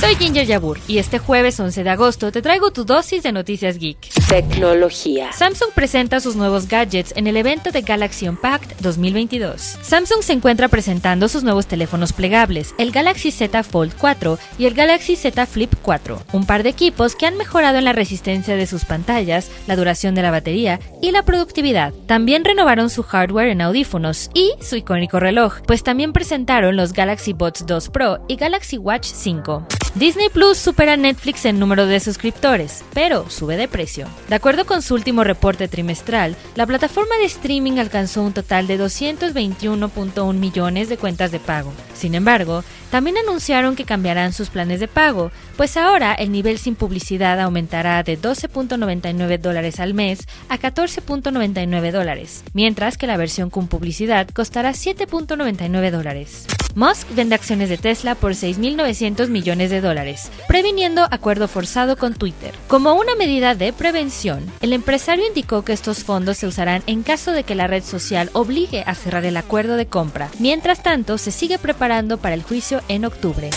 Soy Ginger Yabur y este jueves 11 de agosto te traigo tu dosis de noticias geek. Tecnología. Samsung presenta sus nuevos gadgets en el evento de Galaxy Unpacked 2022. Samsung se encuentra presentando sus nuevos teléfonos plegables, el Galaxy Z Fold 4 y el Galaxy Z Flip 4, un par de equipos que han mejorado en la resistencia de sus pantallas, la duración de la batería y la productividad. También renovaron su hardware en audífonos y su icónico reloj, pues también presentaron los Galaxy Buds 2 Pro y Galaxy Watch 5. Disney Plus supera a Netflix en número de suscriptores, pero sube de precio. De acuerdo con su último reporte trimestral, la plataforma de streaming alcanzó un total de 221.1 millones de cuentas de pago. Sin embargo, también anunciaron que cambiarán sus planes de pago, pues ahora el nivel sin publicidad aumentará de 12.99 dólares al mes a 14.99 dólares, mientras que la versión con publicidad costará 7.99 dólares. Musk vende acciones de Tesla por 6.900 millones de dólares, previniendo acuerdo forzado con Twitter. Como una medida de prevención, el empresario indicó que estos fondos se usarán en caso de que la red social obligue a cerrar el acuerdo de compra. Mientras tanto, se sigue preparando para el juicio en octubre.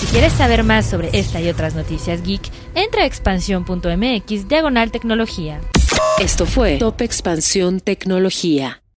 Si quieres saber más sobre esta y otras noticias geek, entra a expansión.mx diagonal tecnología. Esto fue Top Expansión Tecnología.